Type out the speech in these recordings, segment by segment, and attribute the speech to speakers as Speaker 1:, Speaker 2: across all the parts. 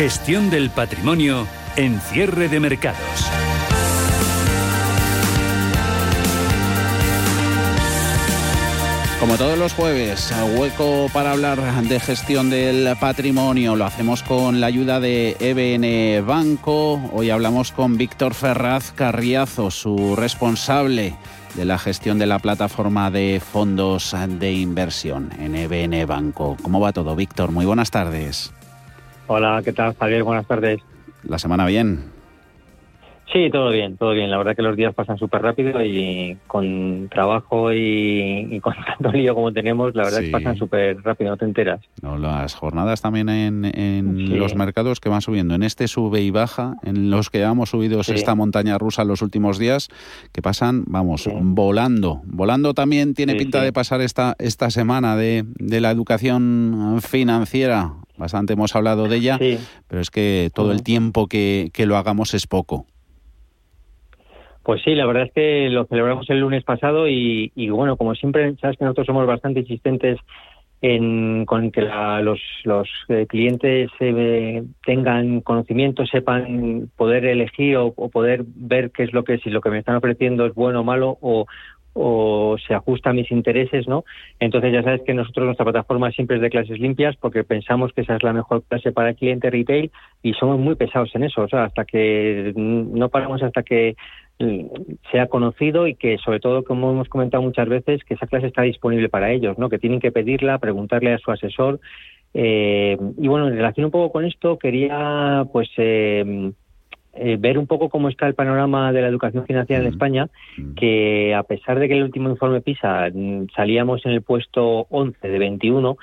Speaker 1: Gestión del patrimonio en cierre de mercados.
Speaker 2: Como todos los jueves, hueco para hablar de gestión del patrimonio. Lo hacemos con la ayuda de EBN Banco. Hoy hablamos con Víctor Ferraz Carriazo, su responsable de la gestión de la plataforma de fondos de inversión en EBN Banco. ¿Cómo va todo, Víctor? Muy buenas tardes.
Speaker 3: Hola, ¿qué tal, Javier? Buenas tardes.
Speaker 2: ¿La semana bien?
Speaker 3: Sí, todo bien, todo bien. La verdad que los días pasan súper rápido y con trabajo y, con tanto lío como tenemos, la verdad que pasan súper rápido, no te enteras.
Speaker 2: No, las jornadas también en, los mercados que van subiendo, en este sube y baja, en los que hemos subido esta montaña rusa los últimos días, que pasan, vamos, volando. Volando también tiene pinta de pasar esta, esta semana de, de la educación financiera. Bastante hemos hablado de ella, pero es que todo el tiempo que, que lo hagamos es poco.
Speaker 3: Pues sí, la verdad es que lo celebramos el lunes pasado y, bueno, como siempre, sabes que nosotros somos bastante insistentes en, con que los, los eh, clientes eh, tengan conocimiento, sepan poder elegir o, poder ver qué es lo que, si lo que me están ofreciendo es bueno o malo o, o se ajusta a mis intereses, ¿no? Entonces ya sabes que nosotros nuestra plataforma siempre es de clases limpias porque pensamos que esa es la mejor clase para el cliente retail y somos muy pesados en eso, o sea, hasta que no paramos hasta que sea conocido y que sobre todo como hemos comentado muchas veces que esa clase está disponible para ellos no que tienen que pedirla preguntarle a su asesor eh, y bueno en relación un poco con esto quería pues eh, eh, ver un poco cómo está el panorama de la educación financiera en mm. España, mm. que a pesar de que el último informe PISA mm, salíamos en el puesto 11 de 21,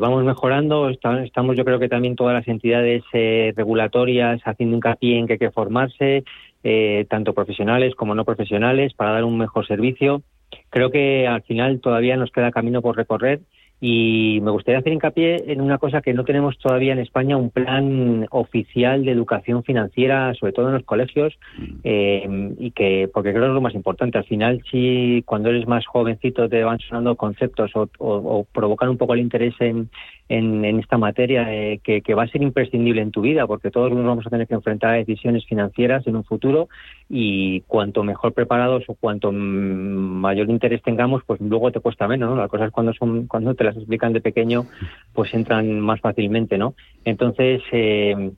Speaker 3: vamos mejorando, estamos yo creo que también todas las entidades regulatorias haciendo hincapié en que hay que formarse, eh, tanto profesionales como no profesionales, para dar un mejor servicio. Creo que al final todavía nos queda camino por recorrer y me gustaría hacer hincapié en una cosa que no tenemos todavía en España, un plan oficial de educación financiera, sobre todo en los colegios, mm. eh, y que, porque creo que es lo más importante. Al final, si cuando eres más jovencito te van sonando conceptos o, o provocan un poco el interés en, en, esta materia eh, que, va a ser imprescindible en tu vida, porque todos nos vamos a tener que enfrentar a decisiones financieras en un futuro y cuanto mejor preparados o cuanto mayor interés tengamos, pues luego te cuesta menos, ¿no? Las cosas cuando son cuando te las explican de pequeño, pues entran más fácilmente, ¿no? Entonces, eh,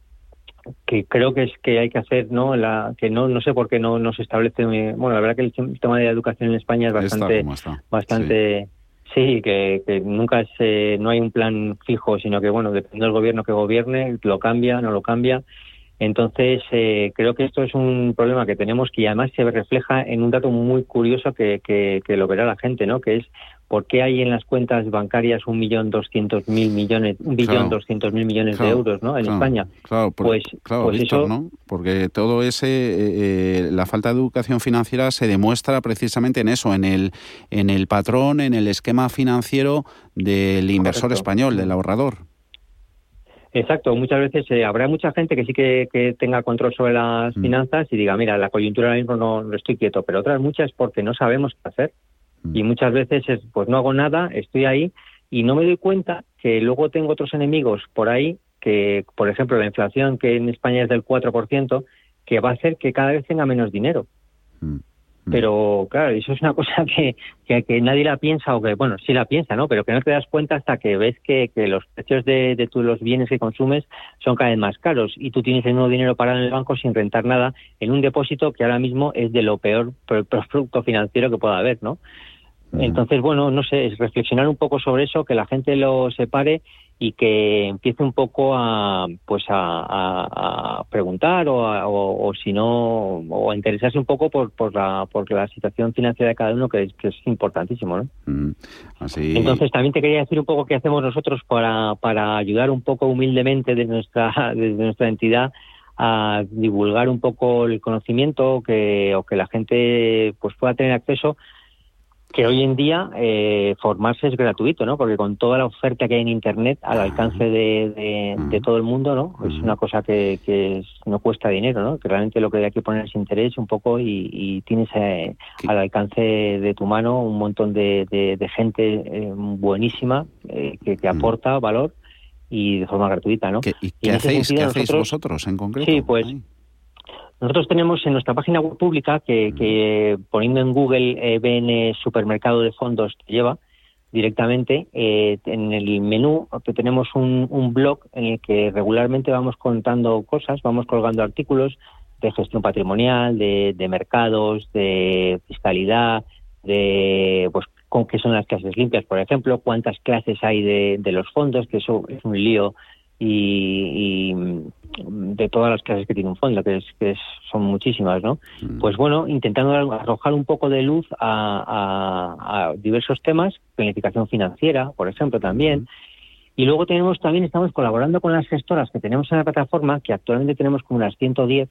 Speaker 3: que creo que es que hay que hacer no la que no no sé por qué no, no se establece bueno la verdad que el tema de la educación en España es bastante bastante Sí, que, nunca se, no hay un plan fijo, sino que, bueno, depende del gobierno que gobierne, lo cambia, no lo cambia. Entonces, eh, creo que esto es un problema que tenemos que además se refleja en un dato muy curioso que, que, que lo verá la gente, ¿no? Que es ¿Por qué hay en las cuentas bancarias un millón doscientos mil millones, un billón doscientos mil millones de euros, ¿no? En España.
Speaker 2: Claro, pues, pues eso... ¿no? Porque todo ese, eh, eh, la falta de educación financiera se demuestra precisamente en eso, en el, en el patrón, en el esquema financiero del inversor español, del ahorrador.
Speaker 3: Exacto, muchas veces eh, habrá mucha gente que sí que, tenga control sobre las mm. finanzas y diga, mira, la coyuntura ahora mismo no, no estoy quieto, pero otras muchas porque no sabemos qué hacer. Mm. Y muchas veces es, pues no hago nada, estoy ahí y no me doy cuenta que luego tengo otros enemigos por ahí, que por ejemplo la inflación que en España es del 4%, que va a hacer que cada vez tenga menos dinero. Mm. Mm. Pero claro, eso es una cosa que, que, nadie la piensa o que, bueno, sí la piensa, ¿no? Pero que no te das cuenta hasta que ves que, que los precios de, de los bienes que consumes son cada vez más caros y tú tienes el nuevo dinero parado en el banco sin rentar nada en un depósito que ahora mismo es de lo peor producto financiero que pueda haber, ¿no? Mm. Entonces, bueno, no sé, es reflexionar un poco sobre eso, que la gente lo separe y que empiece un poco a pues a, preguntar o, o, si no o a interesarse un poco por, por la por la situación financiera de cada uno que es, que es importantísimo ¿no? Mm, entonces también te quería decir un poco qué hacemos nosotros para para ayudar un poco humildemente de nuestra desde nuestra entidad a divulgar un poco el conocimiento que o que la gente pues pueda tener acceso que hoy en día eh, formarse es gratuito, ¿no? Porque con toda la oferta que hay en Internet al alcance de, de, todo el mundo, ¿no? Es una cosa que, que no cuesta dinero, ¿no? Que realmente lo que hay que poner es interés un poco y, tienes eh, al alcance de tu mano un montón de, de gente eh, buenísima que, que aporta valor y de forma gratuita, ¿no?
Speaker 2: ¿Qué, ¿Y qué, hacéis, ¿qué hacéis vosotros en concreto?
Speaker 3: Sí, pues nosotros tenemos en nuestra página web pública que, que poniendo en Google eh, BN Supermercado de Fondos te lleva directamente eh, en el menú que tenemos un, un, blog en el que regularmente vamos contando cosas, vamos colgando artículos de gestión patrimonial, de, de mercados, de fiscalidad, de pues con qué son las clases limpias, por ejemplo, cuántas clases hay de, de los fondos, que eso es un lío y, de todas las clases que tiene un fondo, que, es, que son muchísimas, ¿no? Mm. Pues bueno, intentando arrojar un poco de luz a, diversos temas, planificación financiera, por ejemplo, también. Mm. Y luego tenemos también, estamos colaborando con las gestoras que tenemos en la plataforma, que actualmente tenemos como unas 110,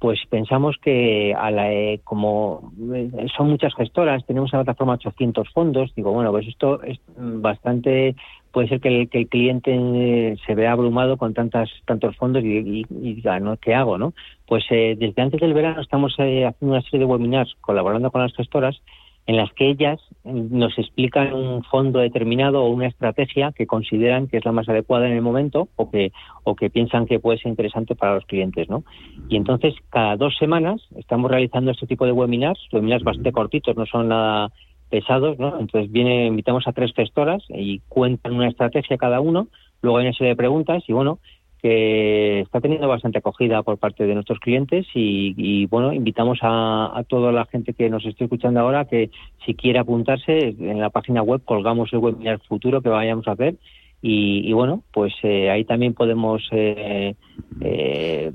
Speaker 3: pues pensamos que a la, eh, como eh, son muchas gestoras, tenemos en la plataforma 800 fondos, digo, bueno, pues esto es bastante, puede ser que el, cliente eh, se vea abrumado con tantas tantos fondos y, diga, ¿no? ¿qué hago? no Pues desde antes del verano estamos haciendo una serie de webinars colaborando con las gestoras en las que ellas nos explican un fondo determinado o una estrategia que consideran que es la más adecuada en el momento o que o que piensan que puede ser interesante para los clientes, ¿no? Y entonces cada dos semanas estamos realizando este tipo de webinars, webinars bastante cortitos, no son nada pesados, ¿no? Entonces viene invitamos a tres gestoras y cuentan una estrategia cada uno, luego hay una serie de preguntas y bueno, que está teniendo bastante acogida por parte de nuestros clientes y, bueno, invitamos a, toda la gente que nos esté escuchando ahora que si quiere apuntarse en la página web colgamos el webinar futuro que vayamos a hacer y, bueno, pues eh, ahí también podemos eh, eh,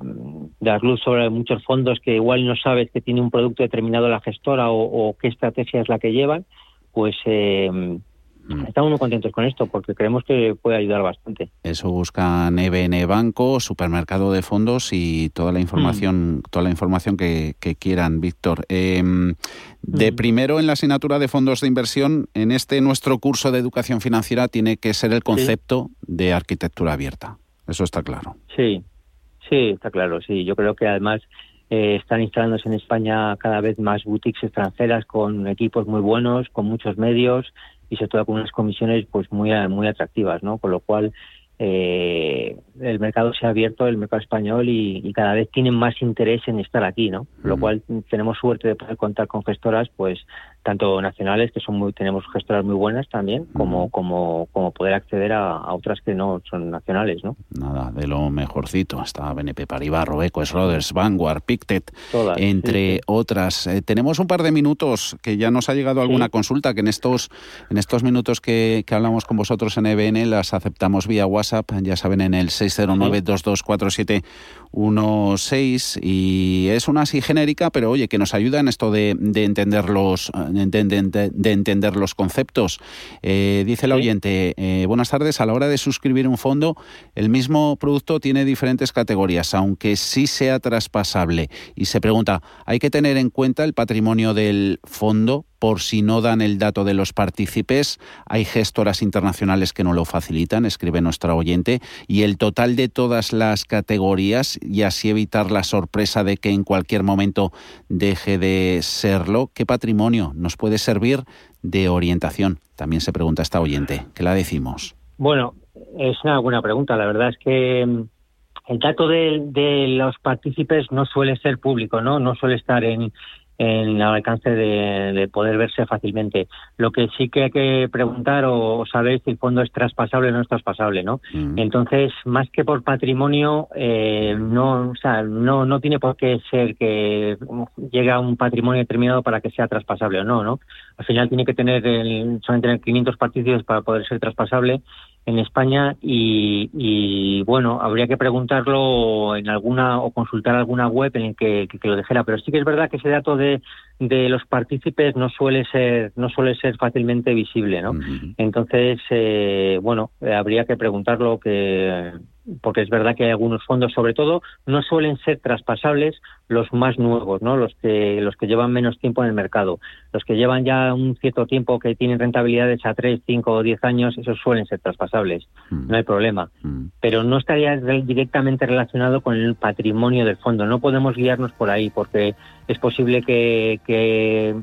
Speaker 3: dar luz sobre muchos fondos que igual no sabes que tiene un producto determinado la gestora o, o qué estrategia es la que llevan, pues eh, Mm. Estamos muy contentos con esto porque creemos que puede ayudar bastante.
Speaker 2: Eso buscan EBN Banco, supermercado de fondos y toda la información, mm. toda la información que, quieran, Víctor. Em, de mm. primero en la asignatura de fondos de inversión, en este nuestro curso de educación financiera tiene que ser el concepto de arquitectura abierta. Eso está claro.
Speaker 3: Sí, sí, está claro. Sí, yo creo que además eh, están instalándose en España cada vez más boutiques extranjeras con equipos muy buenos, con muchos medios y sobre todo con unas comisiones pues muy muy atractivas, ¿no? Con lo cual eh, el mercado se ha abierto, el mercado español, y, cada vez tienen más interés en estar aquí, ¿no? Lo cual tenemos suerte de poder contar con gestoras, pues tanto nacionales, que son muy, tenemos gestoras muy buenas también, como, como, como poder acceder a, otras que no son nacionales, ¿no?
Speaker 2: Nada, de lo mejorcito. Está BNP Paribas, Robeco, Schroders, Vanguard, Pictet, entre otras. Eh, tenemos un par de minutos que ya nos ha llegado alguna consulta, que en estos, en estos minutos que, que hablamos con vosotros en EBN las aceptamos vía WhatsApp, ya saben, en el 609-224716 y es una así genérica, pero oye, que nos ayuda en esto de, de entender los de, entender los conceptos. Eh, dice el oyente, eh, buenas tardes, a la hora de suscribir un fondo, el mismo producto tiene diferentes categorías, aunque sí sea traspasable. Y se pregunta, ¿hay que tener en cuenta el patrimonio del fondo por si no dan el dato de los partícipes. Hay gestoras internacionales que no lo facilitan, escribe nuestra oyente, y el total de todas las categorías y así evitar la sorpresa de que en cualquier momento deje de serlo. ¿Qué patrimonio nos puede servir de orientación? También se pregunta esta oyente. ¿Qué la decimos?
Speaker 3: Bueno, es una buena pregunta. La verdad es que mm, el dato de, de los partícipes no suele ser público, ¿no? No suele estar en, en el alcance de, poder verse fácilmente. Lo que sí que hay que preguntar o, saber si el fondo es traspasable o no es traspasable, ¿no? Mm. Entonces, más que por patrimonio, eh, no, o sea, no, no tiene por qué ser que llegue a un patrimonio determinado para que sea traspasable o no, ¿no? Al final tiene que tener, el, solamente tener 500 partícipes para poder ser traspasable en España y, bueno, habría que preguntarlo en alguna o consultar alguna web en el que, lo dijera, pero sí que es verdad que ese dato de, de los partícipes no suele ser no suele ser fácilmente visible, ¿no? Entonces, eh, bueno, habría que preguntarlo que porque es verdad que hay algunos fondos, sobre todo, no suelen ser traspasables los más nuevos, ¿no? Los que los que llevan menos tiempo en el mercado, los que llevan ya un cierto tiempo que tienen rentabilidades a 3, 5 o 10 años, esos suelen ser traspasables, mm. no hay problema. Mm. Pero no estaría directamente relacionado con el patrimonio del fondo. No podemos guiarnos por ahí porque es posible que, que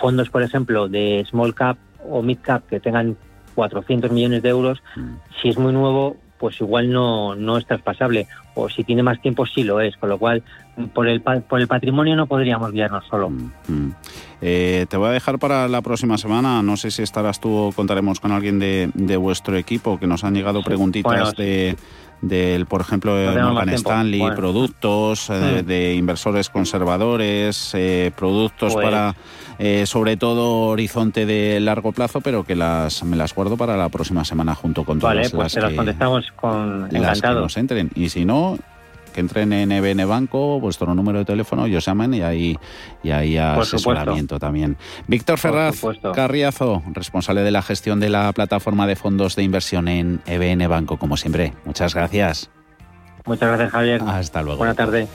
Speaker 3: fondos, por ejemplo, de small cap o mid cap que tengan 400 millones de euros, mm. si es muy nuevo, pues igual no, no es traspasable. O si tiene más tiempo, sí lo es. Con lo cual, por el, por el patrimonio no podríamos guiarnos solo. Mm, mm.
Speaker 2: Eh, te voy a dejar para la próxima semana. No sé si estarás tú o contaremos con alguien de, de vuestro equipo, que nos han llegado preguntitas de del, por ejemplo, Morgan Stanley, productos eh, mm. de inversores conservadores, eh, productos pues para, eh, sobre todo, horizonte de largo plazo, pero que las me las guardo para la próxima semana junto con todas
Speaker 3: vale, pues las, contestamos con
Speaker 2: las que nos entren. Y si no, que entren en EBN Banco, vuestro número de teléfono, ellos llamen y ahí, y ahí asesoramiento también. Víctor Ferraz Carriazo, responsable de la gestión de la plataforma de fondos de inversión en EBN Banco, como siempre. Muchas gracias.
Speaker 3: Muchas gracias, Javier.
Speaker 2: Hasta luego.
Speaker 3: Buenas tardes.